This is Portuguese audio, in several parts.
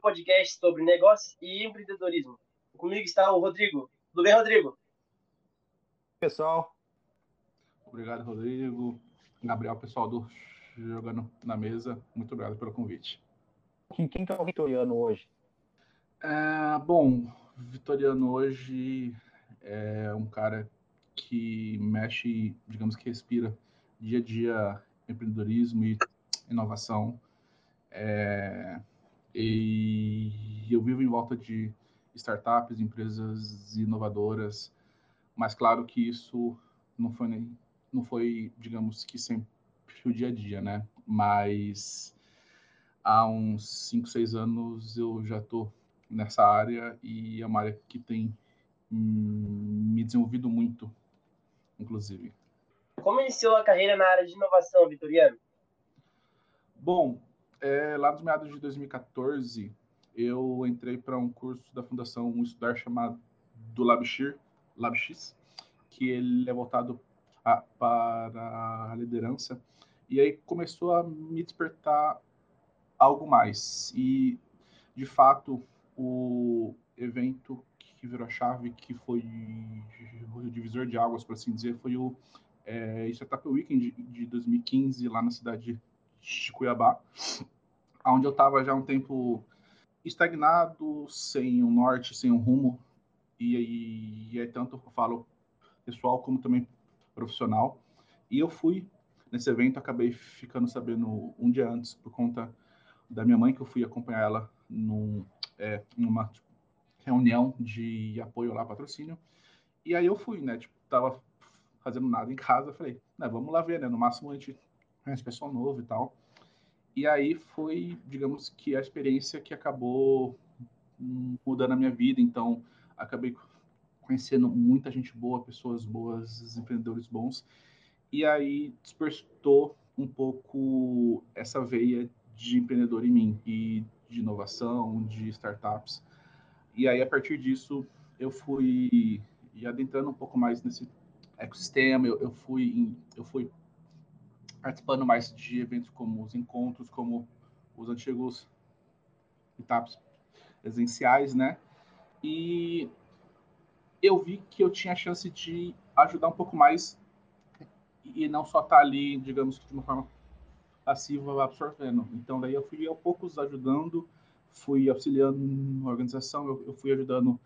Podcast sobre negócios e empreendedorismo. Comigo está o Rodrigo. Tudo bem, Rodrigo? Pessoal. Obrigado, Rodrigo. Gabriel, pessoal do Jogando na Mesa, muito obrigado pelo convite. Quem, quem que é o Vitoriano hoje? É, bom, Vitoriano hoje é um cara que mexe, digamos que respira dia a dia empreendedorismo e inovação. É, e eu vivo em volta de startups, empresas inovadoras, mas claro que isso não foi nem, não foi, digamos que sempre o dia a dia, né? Mas há uns 5, 6 anos eu já estou nessa área e é uma área que tem hum, me desenvolvido muito, inclusive. Como iniciou a carreira na área de inovação, Vitoriano? Bom, é, lá nos meados de 2014, eu entrei para um curso da Fundação Um Estudar chamado do LabXIR, LabX, que ele é voltado a, para a liderança. E aí começou a me despertar algo mais. E, de fato, o evento que virou a chave, que foi o divisor de águas, por assim dizer, foi o é, Startup Weekend de 2015, lá na cidade de Cuiabá, onde eu estava já um tempo estagnado, sem um norte, sem um rumo, e, aí tanto eu falo pessoal como também profissional. E eu fui nesse evento, acabei ficando sabendo um dia antes, por conta da minha mãe, que eu fui acompanhar ela num, é, numa tipo, reunião de apoio lá, patrocínio. E aí eu fui, né? Tipo, tava fazendo nada em casa, falei, né, vamos lá ver, né? No máximo a gente conhece pessoal novo e tal. E aí foi, digamos que a experiência que acabou mudando a minha vida. Então, acabei conhecendo muita gente boa, pessoas boas, empreendedores bons. E aí despertou um pouco essa veia de empreendedor em mim e de inovação, de startups. E aí, a partir disso, eu fui adentrando um pouco mais nesse ecossistema, eu, eu, fui, eu fui participando mais de eventos como os encontros, como os antigos etapas presenciais, né? E eu vi que eu tinha a chance de ajudar um pouco mais e não só estar tá ali, digamos que de uma forma passiva absorvendo. Então daí eu fui aos poucos ajudando, fui auxiliando na organização, eu, eu fui ajudando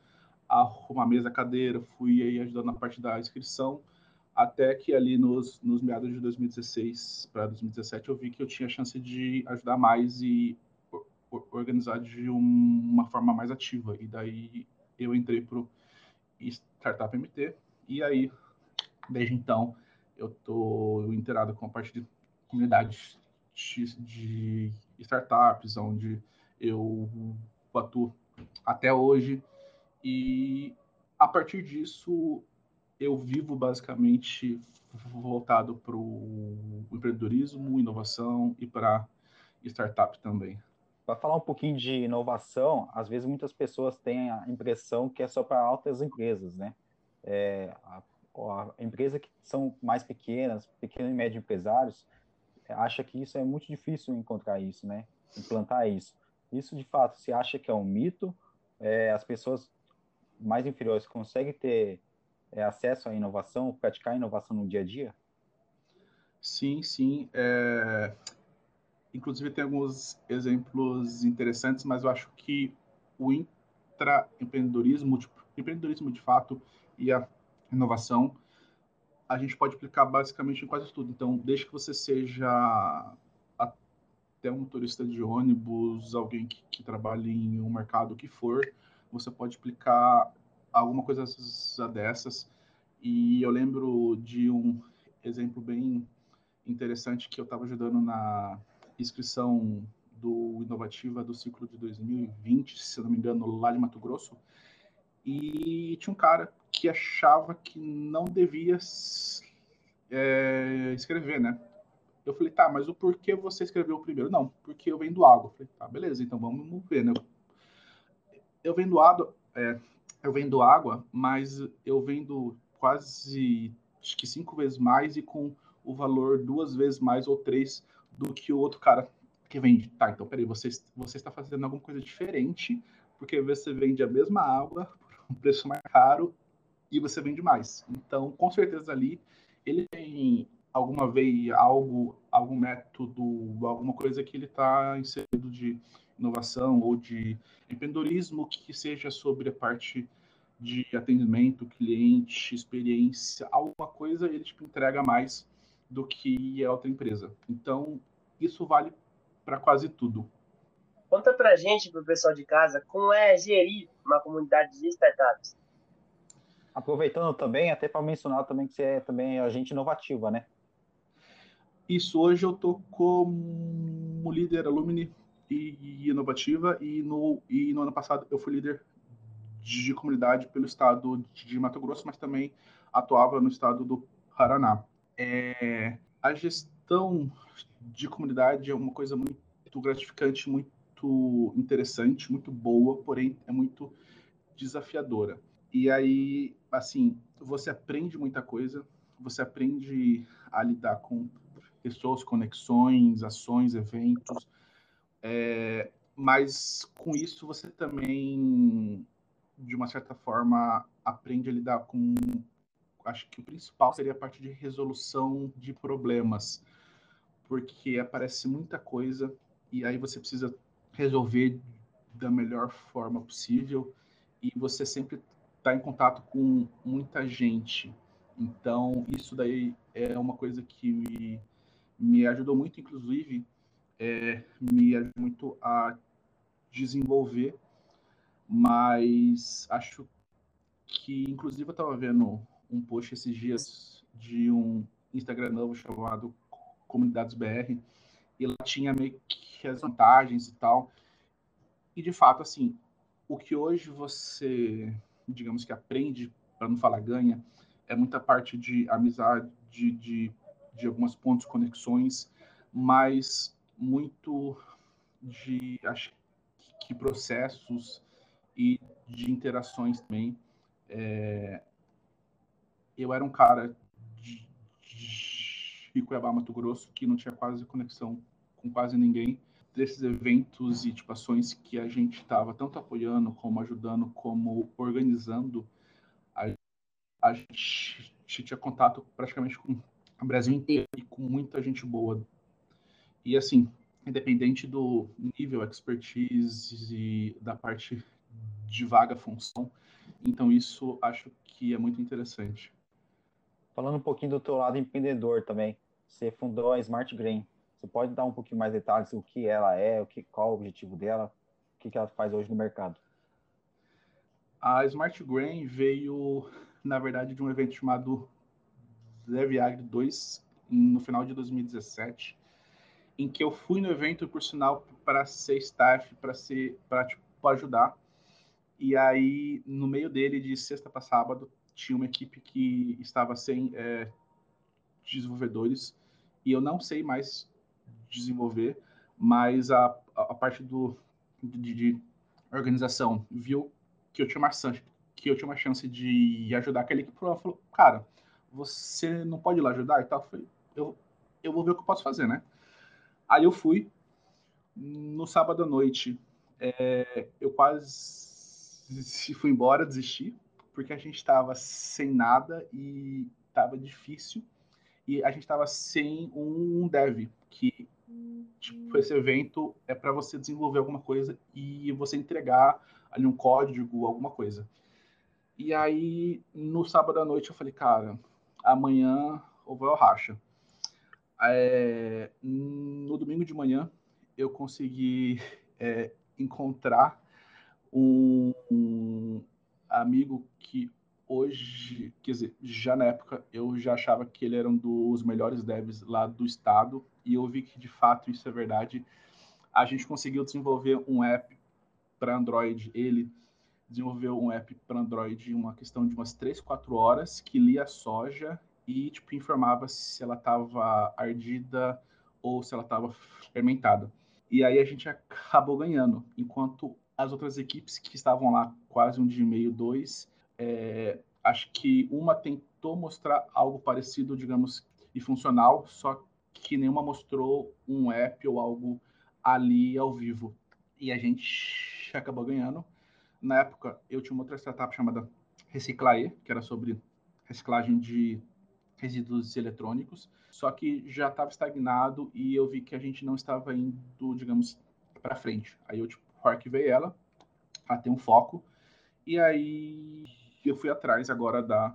a arrumar mesa, cadeira, fui aí ajudando na parte da inscrição, até que ali nos, nos meados de 2016 para 2017 eu vi que eu tinha chance de ajudar mais e organizar de um, uma forma mais ativa. E daí eu entrei para o Startup MT e aí, desde então, eu estou inteirado com a parte de comunidade de, de startups, onde eu atuo até hoje. E a partir disso, eu vivo basicamente voltado para o empreendedorismo, inovação e para startup também. Para falar um pouquinho de inovação, às vezes muitas pessoas têm a impressão que é só para altas empresas, né? É, a, a empresa que são mais pequenas, pequenos e médios empresários, acha que isso é muito difícil encontrar isso, né? Implantar isso. Isso, de fato, se acha que é um mito, é, as pessoas mais inferiores conseguem ter é, acesso à inovação, praticar inovação no dia a dia? Sim, sim. É... Inclusive, tem alguns exemplos interessantes, mas eu acho que o intraempreendedorismo, tipo, empreendedorismo de fato e a inovação, a gente pode aplicar basicamente em quase tudo. Então, desde que você seja até um motorista de ônibus, alguém que, que trabalhe em um mercado que for, você pode aplicar alguma coisa dessas. E eu lembro de um exemplo bem interessante que eu estava ajudando na inscrição do Inovativa do ciclo de 2020, se não me engano, lá de Mato Grosso. E tinha um cara que achava que não devia é, escrever, né? Eu falei, tá, mas o porquê você escreveu primeiro? Não, porque eu vendo água. Eu falei, tá, beleza, então vamos ver, né? Eu vendo água, é, eu vendo água, mas eu vendo quase acho que cinco vezes mais e com o valor duas vezes mais ou três do que o outro cara que vende. Tá, então peraí, você, você está fazendo alguma coisa diferente, porque você vende a mesma água por um preço mais caro e você vende mais. Então, com certeza ali ele tem alguma vez algo, algum método, alguma coisa que ele está inserido de inovação ou de empreendedorismo que seja sobre a parte de atendimento, cliente, experiência, alguma coisa ele tipo, entrega mais do que a outra empresa. Então, isso vale para quase tudo. Conta para gente, para o pessoal de casa, como é gerir uma comunidade de startups. Aproveitando também, até para mencionar também que você é também agente inovativa, né? Isso, hoje eu estou como líder Alumni e inovativa e no, e no ano passado eu fui líder de comunidade pelo estado de Mato Grosso, mas também atuava no estado do Paraná. É, a gestão de comunidade é uma coisa muito gratificante, muito interessante, muito boa, porém é muito desafiadora. E aí, assim, você aprende muita coisa, você aprende a lidar com pessoas, conexões, ações, eventos, é, mas com isso você também, de uma certa forma, aprende a lidar com. Acho que o principal seria a parte de resolução de problemas, porque aparece muita coisa e aí você precisa resolver da melhor forma possível e você sempre está em contato com muita gente. Então, isso daí é uma coisa que me, me ajudou muito, inclusive, é, me ajuda muito a desenvolver, mas acho que, inclusive, eu estava vendo um post esses dias de um Instagram novo chamado Comunidades BR, e lá tinha meio que as vantagens e tal. E, de fato, assim, o que hoje você, digamos que aprende, para não falar ganha, é muita parte de amizade, de, de, de algumas pontos, conexões, mas muito de acho que processos e de interações também. É, eu era um cara de, de Cuiabá, Mato Grosso, que não tinha quase conexão com quase ninguém. Desses eventos e tipo, ações que a gente estava tanto apoiando, como ajudando, como organizando, a, a gente tinha contato praticamente com o Brasil inteiro e com muita gente boa. E assim, independente do nível expertise e da parte de vaga função. Então isso acho que é muito interessante. Falando um pouquinho do teu lado empreendedor também, você fundou a Smart Green. Você pode dar um pouquinho mais detalhes o que ela é, o que qual o objetivo dela, o que, que ela faz hoje no mercado? A Smart Grain veio, na verdade, de um evento chamado Deviagre 2 no final de 2017 em que eu fui no evento, por sinal, para ser staff, para ser para tipo, ajudar. E aí, no meio dele, de sexta para sábado, tinha uma equipe que estava sem é, desenvolvedores e eu não sei mais desenvolver, mas a, a parte do de, de organização viu que eu tinha uma chance, que eu tinha uma chance de ajudar aquela equipe, ela falou, cara, você não pode ir lá ajudar e tal? Eu falei, eu, eu vou ver o que eu posso fazer, né? Aí eu fui. No sábado à noite, é, eu quase fui embora, desisti, porque a gente estava sem nada e estava difícil. E a gente estava sem um dev, que tipo, esse evento é para você desenvolver alguma coisa e você entregar ali um código, alguma coisa. E aí, no sábado à noite, eu falei, cara, amanhã ou vai ao racha. É, no domingo de manhã, eu consegui é, encontrar um, um, amigo que hoje, quer dizer, já na época eu já achava que ele era um dos melhores devs lá do estado e eu vi que de fato isso é verdade. A gente conseguiu desenvolver um app para Android. Ele desenvolveu um app para Android em uma questão de umas 3, 4 horas que lia soja e tipo informava se ela estava ardida ou se ela estava fermentada. E aí a gente acabou ganhando, enquanto as outras equipes que estavam lá quase um dia e meio, dois, é, acho que uma tentou mostrar algo parecido, digamos, e funcional, só que nenhuma mostrou um app ou algo ali ao vivo. E a gente acabou ganhando. Na época, eu tinha uma outra startup chamada Reciclae, que era sobre reciclagem de resíduos eletrônicos, só que já estava estagnado e eu vi que a gente não estava indo, digamos, para frente. Aí eu tipo, arquivei ela, tem um foco, e aí eu fui atrás agora da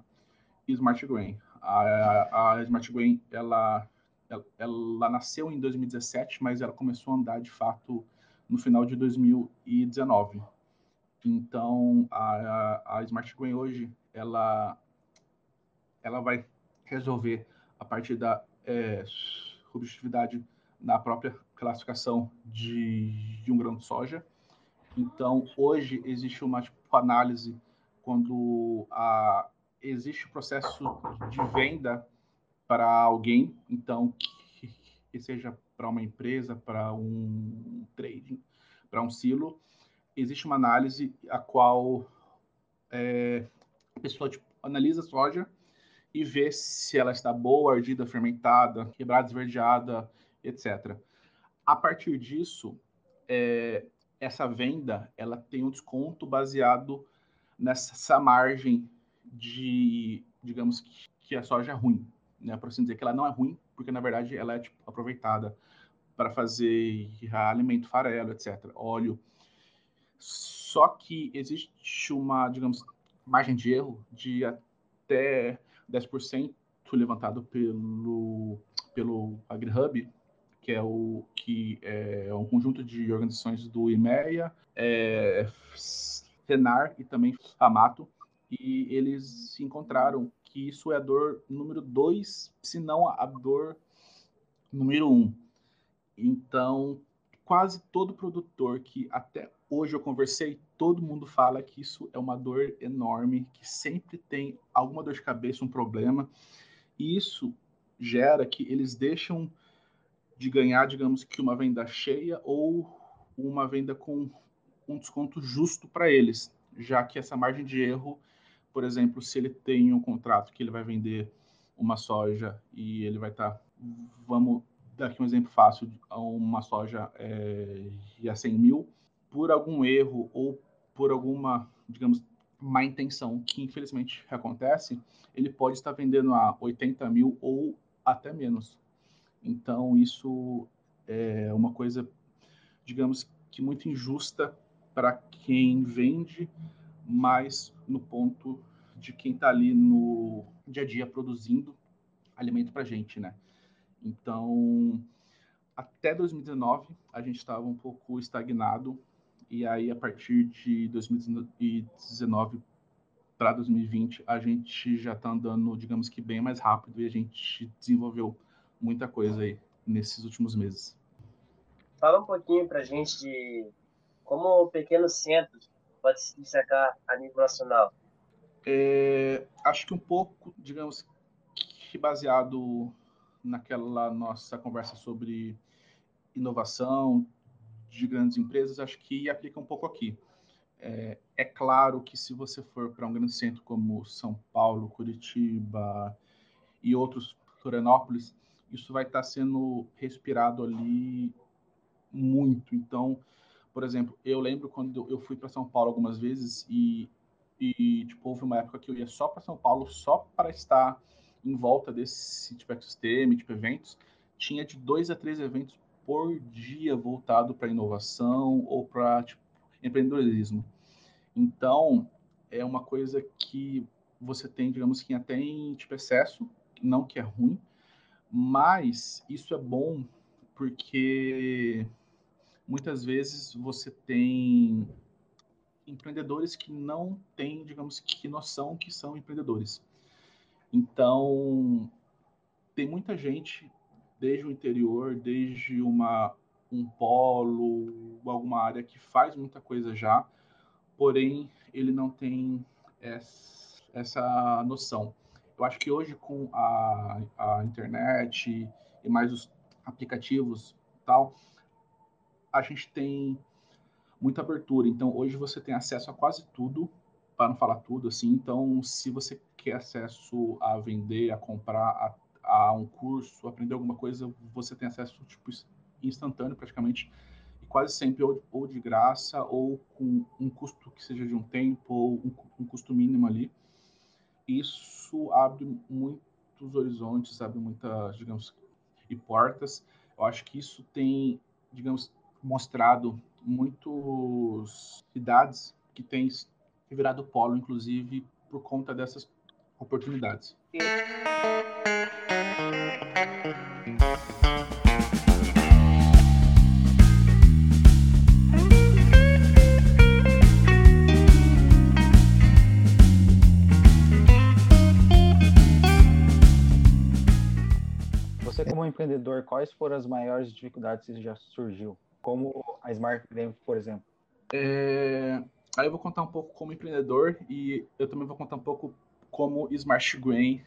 Smart Grain. A, a Smart Grain, ela, ela, ela nasceu em 2017, mas ela começou a andar de fato no final de 2019. Então, a, a Smart Grain hoje, ela, ela vai resolver a partir da é, na própria classificação de, de, um grão de soja. Então, hoje existe uma tipo, análise quando a, existe o processo de venda para alguém, então, que, que seja para uma empresa, para um trading, para um silo, existe uma análise a qual é, a pessoa tipo, analisa a soja e vê se ela está boa, ardida, fermentada, quebrada, esverdeada, etc. A partir disso, é, essa venda ela tem um desconto baseado nessa margem de, digamos que a soja é ruim, né? Para assim dizer que ela não é ruim, porque na verdade ela é tipo, aproveitada para fazer alimento farelo, etc., óleo. Só que existe uma, digamos, margem de erro de até 10% levantado pelo, pelo AgriHub, que é o que é um conjunto de organizações do IMEA, é, Senar e também Amato, e eles encontraram que isso é a dor número 2, se não a dor número 1. Um. Então, quase todo produtor que até hoje eu conversei, todo mundo fala que isso é uma dor enorme, que sempre tem alguma dor de cabeça, um problema. E isso gera que eles deixam de ganhar, digamos que uma venda cheia ou uma venda com um desconto justo para eles, já que essa margem de erro, por exemplo, se ele tem um contrato que ele vai vender uma soja e ele vai estar, tá, vamos dar aqui um exemplo fácil, uma soja é, a 100 mil, por algum erro ou por alguma, digamos, má intenção, que infelizmente acontece, ele pode estar vendendo a 80 mil ou até menos. Então, isso é uma coisa, digamos, que muito injusta para quem vende, mas no ponto de quem está ali no dia a dia produzindo alimento para gente, né? Então, até 2019, a gente estava um pouco estagnado e aí a partir de 2019 para 2020 a gente já está andando, digamos que bem mais rápido e a gente desenvolveu muita coisa aí nesses últimos meses. Fala um pouquinho para a gente de como o pequeno centro pode se destacar a nível nacional. É, acho que um pouco, digamos que baseado naquela nossa conversa sobre inovação, de grandes empresas, acho que aplica um pouco aqui. É, é claro que se você for para um grande centro como São Paulo, Curitiba e outros, Florianópolis, isso vai estar sendo respirado ali muito. Então, por exemplo, eu lembro quando eu fui para São Paulo algumas vezes e, e tipo, houve uma época que eu ia só para São Paulo só para estar em volta desse tipo ecossistema, tipo eventos. Tinha de dois a três eventos por dia voltado para inovação ou para tipo, empreendedorismo. Então, é uma coisa que você tem, digamos que até em tipo, excesso, não que é ruim, mas isso é bom porque muitas vezes você tem empreendedores que não têm, digamos que noção que são empreendedores. Então, tem muita gente desde o interior, desde uma, um polo, alguma área que faz muita coisa já, porém ele não tem essa, essa noção. Eu acho que hoje com a, a internet e mais os aplicativos tal, a gente tem muita abertura. Então hoje você tem acesso a quase tudo, para não falar tudo assim. Então se você quer acesso a vender, a comprar, a a um curso, aprender alguma coisa, você tem acesso tipo, instantâneo praticamente, e quase sempre ou, ou de graça, ou com um custo que seja de um tempo, ou um, um custo mínimo ali. Isso abre muitos horizontes, abre muitas, digamos, e portas. Eu acho que isso tem, digamos, mostrado muitas cidades que têm virado polo, inclusive, por conta dessas oportunidades. Você como empreendedor, quais foram as maiores dificuldades que já surgiu? Como a Smart Game, por exemplo? É... Aí eu vou contar um pouco como empreendedor e eu também vou contar um pouco como Smart Grain,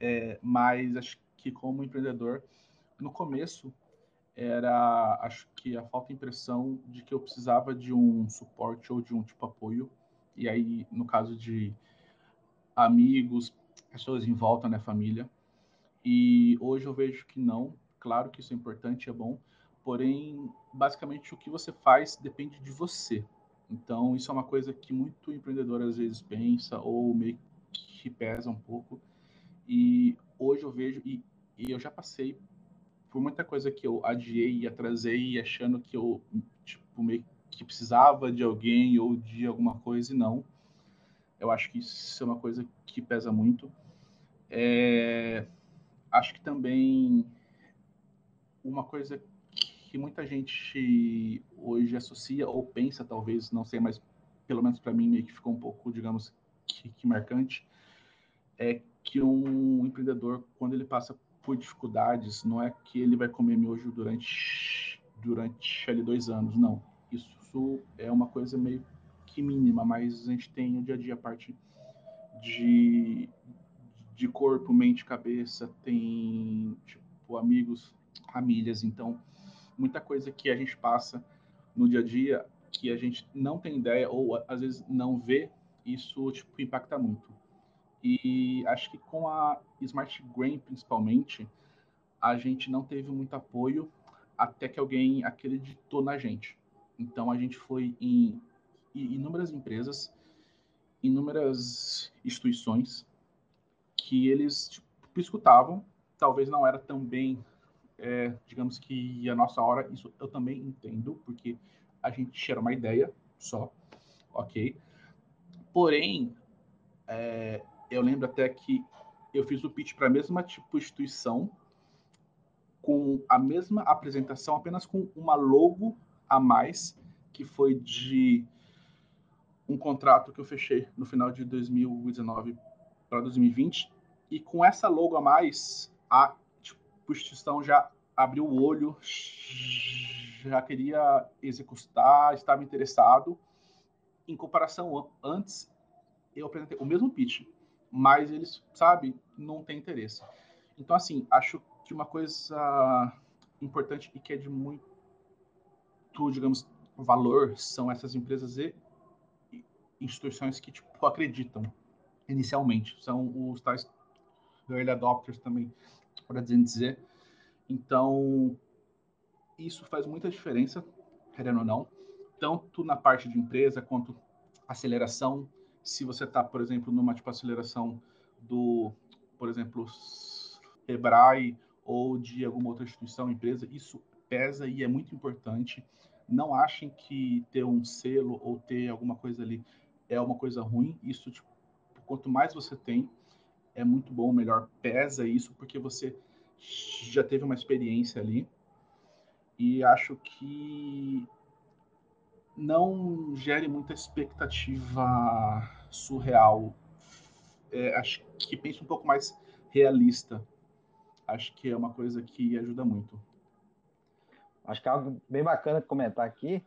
é, mas acho que como empreendedor, no começo era, acho que a falta de impressão de que eu precisava de um suporte ou de um tipo de apoio, e aí no caso de amigos, pessoas em volta, né, família, e hoje eu vejo que não, claro que isso é importante, é bom, porém, basicamente o que você faz depende de você, então, isso é uma coisa que muito empreendedor às vezes pensa ou meio que pesa um pouco. E hoje eu vejo, e, e eu já passei por muita coisa que eu adiei e atrasei, achando que eu tipo, meio que precisava de alguém ou de alguma coisa, e não. Eu acho que isso é uma coisa que pesa muito. É, acho que também uma coisa que muita gente hoje associa ou pensa, talvez, não sei, mas pelo menos para mim meio que ficou um pouco, digamos, que, que, marcante, é que um empreendedor, quando ele passa por dificuldades, não é que ele vai comer miojo durante, durante ali dois anos, não. Isso é uma coisa meio que mínima, mas a gente tem o dia a dia a parte de, de corpo, mente, cabeça, tem tipo amigos, famílias, então muita coisa que a gente passa no dia a dia que a gente não tem ideia ou às vezes não vê, isso tipo impacta muito. E acho que com a Smart Grain principalmente, a gente não teve muito apoio até que alguém acreditou na gente. Então a gente foi em inúmeras empresas, inúmeras instituições que eles tipo, escutavam, talvez não era tão bem é, digamos que a nossa hora, isso eu também entendo, porque a gente tinha uma ideia só, ok? Porém, é, eu lembro até que eu fiz o pitch para a mesma tipo instituição, com a mesma apresentação, apenas com uma logo a mais, que foi de um contrato que eu fechei no final de 2019 para 2020. E com essa logo a mais, a Constituição já abriu o olho, já queria executar, estava interessado. Em comparação, antes eu apresentei o mesmo pitch, mas eles, sabe, não tem interesse. Então, assim, acho que uma coisa importante e que é de muito, digamos, valor são essas empresas e instituições que, tipo, acreditam inicialmente. São os tais early adopters também, por assim dizer. Então, isso faz muita diferença, querendo ou não, tanto na parte de empresa quanto aceleração. Se você está, por exemplo, numa tipo aceleração do, por exemplo, Hebrai ou de alguma outra instituição, empresa, isso pesa e é muito importante. Não achem que ter um selo ou ter alguma coisa ali é uma coisa ruim. Isso, tipo, quanto mais você tem, é muito bom, melhor pesa isso, porque você já teve uma experiência ali e acho que não gere muita expectativa surreal. É, acho que pense um pouco mais realista. Acho que é uma coisa que ajuda muito. Acho que é algo bem bacana comentar aqui,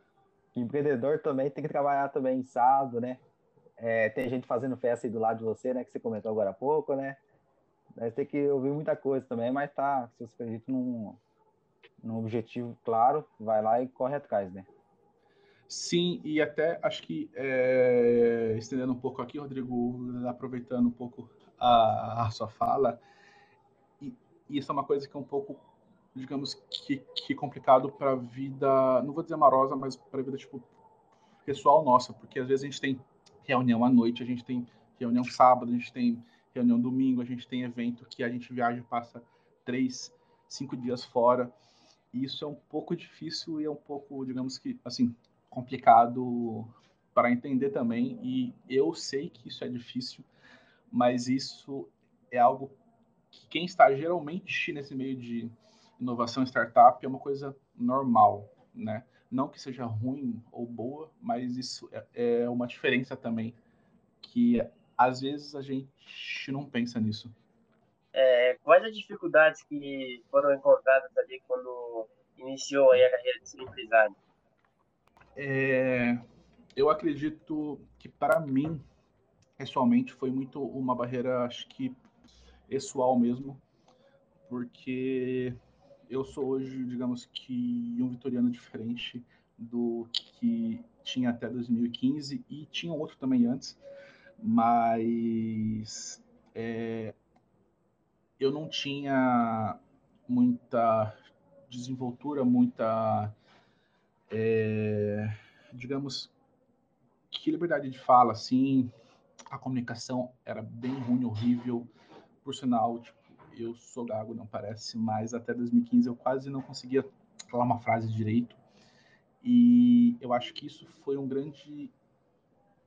que empreendedor também tem que trabalhar também sábado, né? É, tem gente fazendo festa aí do lado de você, né? Que você comentou agora há pouco, né? Vai ter que ouvir muita coisa também, mas tá, se você acredita num, num objetivo claro, vai lá e corre atrás, né? Sim, e até acho que é, estendendo um pouco aqui, Rodrigo, aproveitando um pouco a, a sua fala, isso é uma coisa que é um pouco, digamos, que, que complicado para a vida, não vou dizer amorosa, mas para a vida, tipo, pessoal nossa, porque às vezes a gente tem reunião à noite, a gente tem reunião sábado, a gente tem reunião domingo, a gente tem evento que a gente viaja e passa três, cinco dias fora. E isso é um pouco difícil e é um pouco, digamos que, assim, complicado para entender também. E eu sei que isso é difícil, mas isso é algo que quem está geralmente nesse meio de inovação startup é uma coisa normal, né? Não que seja ruim ou boa, mas isso é, é uma diferença também que às vezes a gente não pensa nisso. É, quais as dificuldades que foram encontradas ali quando iniciou a carreira de ser empresário? É, eu acredito que para mim, pessoalmente, foi muito uma barreira, acho que pessoal mesmo, porque eu sou hoje, digamos que, um vitoriano diferente do que tinha até 2015 e tinha outro também antes, mas é, eu não tinha muita desenvoltura, muita, é, digamos, que liberdade de fala, assim, a comunicação era bem ruim, horrível, por sinal, tipo, eu sou gago, não parece, mas até 2015 eu quase não conseguia falar uma frase direito. E eu acho que isso foi um grande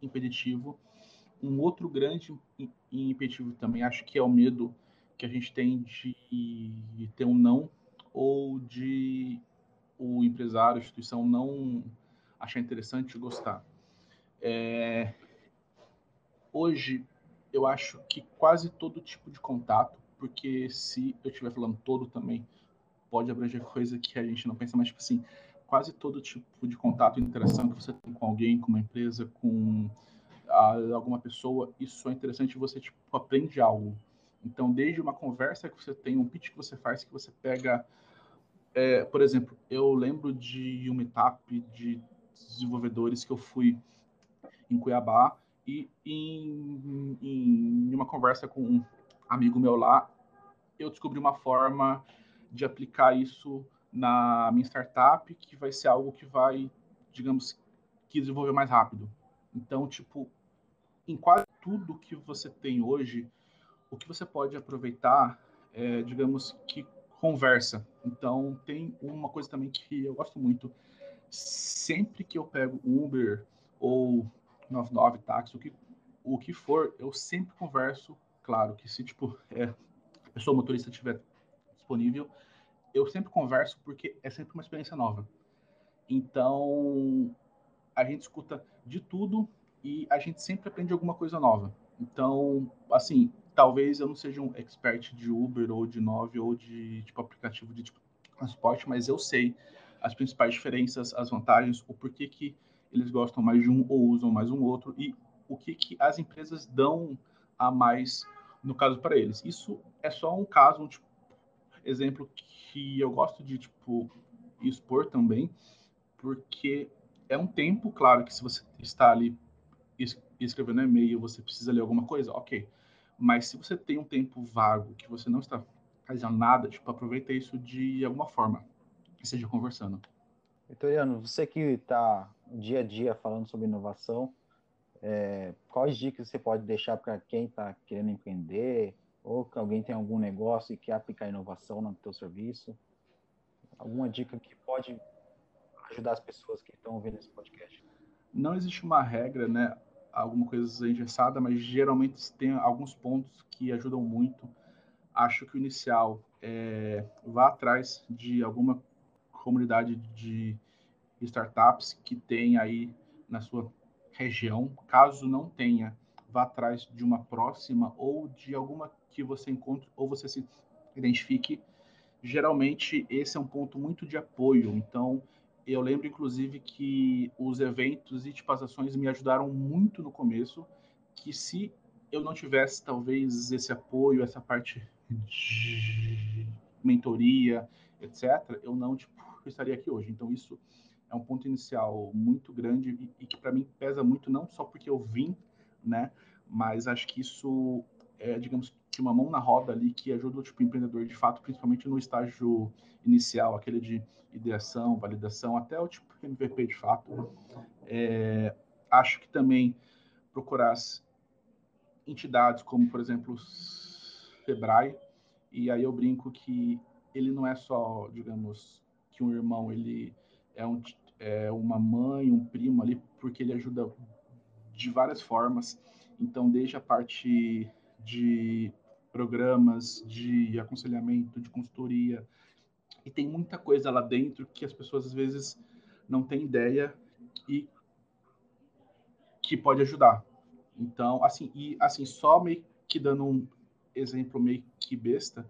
impeditivo. Um outro grande impeditivo também, acho que é o medo que a gente tem de ter um não ou de o empresário, a instituição não achar interessante e gostar. É... Hoje, eu acho que quase todo tipo de contato porque se eu estiver falando todo também, pode abranger coisa que a gente não pensa, mas, tipo assim, quase todo tipo de contato e interação que você tem com alguém, com uma empresa, com a, alguma pessoa, isso é interessante, você, tipo, aprende algo. Então, desde uma conversa que você tem, um pitch que você faz, que você pega... É, por exemplo, eu lembro de uma etapa de desenvolvedores que eu fui em Cuiabá e em, em uma conversa com um amigo meu lá, eu descobri uma forma de aplicar isso na minha startup, que vai ser algo que vai, digamos, que desenvolver mais rápido. Então, tipo, em quase tudo que você tem hoje, o que você pode aproveitar é, digamos, que conversa. Então, tem uma coisa também que eu gosto muito. Sempre que eu pego Uber ou 99 táxi, o que, o que for, eu sempre converso, claro, que se, tipo, é, pessoa motorista estiver disponível, eu sempre converso porque é sempre uma experiência nova. Então, a gente escuta de tudo e a gente sempre aprende alguma coisa nova. Então, assim, talvez eu não seja um expert de Uber ou de Nove ou de tipo aplicativo de tipo, transporte, mas eu sei as principais diferenças, as vantagens, o porquê que eles gostam mais de um ou usam mais um outro e o que que as empresas dão a mais no caso para eles. Isso é só um caso, um tipo, exemplo que eu gosto de tipo expor também, porque é um tempo, claro, que se você está ali escrevendo e-mail, você precisa ler alguma coisa, ok. Mas se você tem um tempo vago que você não está fazendo nada, tipo, aproveita isso de alguma forma, que seja conversando. Vitoriano, você que está dia a dia falando sobre inovação, é, quais dicas você pode deixar para quem está querendo empreender ou que alguém tem algum negócio e quer aplicar inovação no seu serviço? Alguma dica que pode ajudar as pessoas que estão ouvindo esse podcast? Não existe uma regra, né? Alguma coisa engessada, mas geralmente tem alguns pontos que ajudam muito. Acho que o inicial é vá atrás de alguma comunidade de startups que tem aí na sua região. Caso não tenha, vá atrás de uma próxima ou de alguma que você encontre ou você se identifique. Geralmente, esse é um ponto muito de apoio. Então, eu lembro, inclusive, que os eventos e tipo, as ações me ajudaram muito no começo, que se eu não tivesse, talvez, esse apoio, essa parte de mentoria, etc., eu não tipo, estaria aqui hoje. Então, isso é um ponto inicial muito grande e, e que para mim pesa muito não só porque eu vim, né, mas acho que isso é, digamos uma mão na roda ali que ajuda o tipo empreendedor de fato, principalmente no estágio inicial, aquele de ideação, validação, até o tipo MVP de fato. É, acho que também procurar entidades como, por exemplo, o Sebrae, e aí eu brinco que ele não é só, digamos, que um irmão, ele é, um, é uma mãe, um primo ali, porque ele ajuda de várias formas. Então, desde a parte de programas de aconselhamento, de consultoria, e tem muita coisa lá dentro que as pessoas às vezes não têm ideia e que pode ajudar. Então, assim, e assim, só meio que dando um exemplo meio que besta,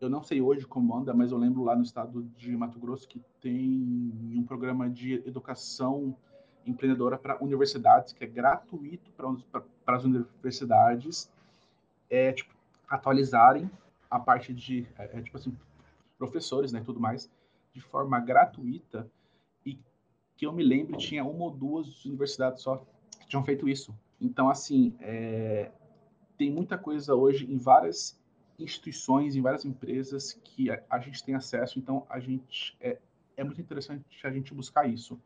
eu não sei hoje como anda, mas eu lembro lá no estado de Mato Grosso que tem um programa de educação empreendedora para universidades, que é gratuito para as universidades, é, tipo, atualizarem a parte de, é, é, tipo assim, professores, né, tudo mais, de forma gratuita, e que eu me lembro tinha uma ou duas universidades só que tinham feito isso. Então, assim, é, tem muita coisa hoje em várias instituições, em várias empresas que a, a gente tem acesso, então a gente é, é muito interessante a gente buscar isso.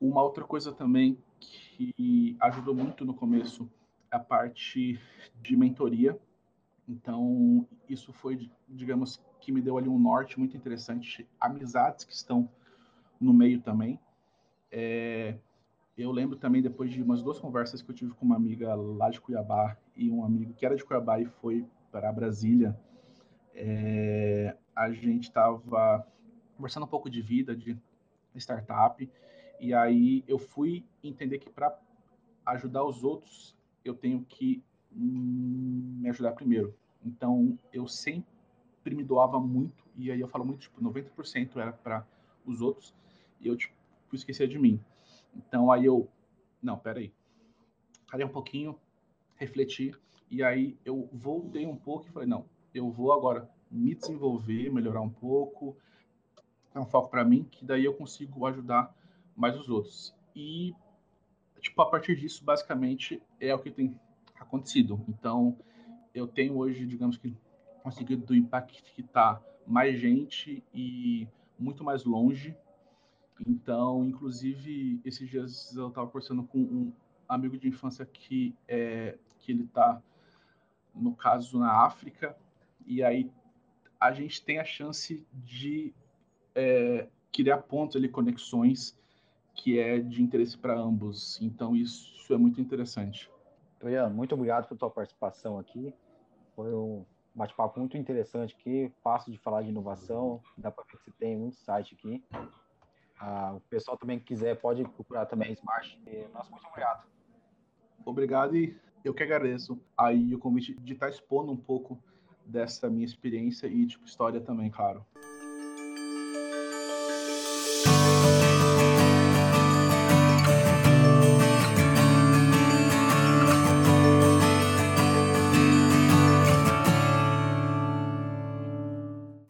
Uma outra coisa também que ajudou muito no começo é a parte de mentoria. Então, isso foi, digamos, que me deu ali um norte muito interessante. Amizades que estão no meio também. É, eu lembro também, depois de umas duas conversas que eu tive com uma amiga lá de Cuiabá e um amigo que era de Cuiabá e foi para Brasília, é, a gente estava conversando um pouco de vida, de startup, e aí eu fui entender que para ajudar os outros, eu tenho que me ajudar primeiro. Então, eu sempre me doava muito, e aí eu falo muito, tipo, 90% era para os outros, e eu, tipo, esquecer de mim. Então, aí eu, não, peraí, parei um pouquinho, refleti, e aí eu voltei um pouco e falei, não, eu vou agora me desenvolver, melhorar um pouco, é um foco para mim, que daí eu consigo ajudar mais os outros. E, tipo, a partir disso, basicamente, é o que tem acontecido. Então, eu tenho hoje, digamos que, conseguido impactar mais gente e muito mais longe. Então, inclusive, esses dias eu estava conversando com um amigo de infância que, é, que ele está, no caso, na África, e aí a gente tem a chance de é, criar pontos ali, conexões, que é de interesse para ambos. Então, isso é muito interessante. Ian, muito obrigado pela tua participação aqui. Foi um bate-papo muito interessante aqui, fácil de falar de inovação, dá para ver que você tem muito site aqui. Ah, o pessoal também que quiser pode procurar também a Smart. Nossa, muito obrigado. Obrigado e eu que agradeço aí o convite de estar expondo um pouco dessa minha experiência e tipo história também, claro.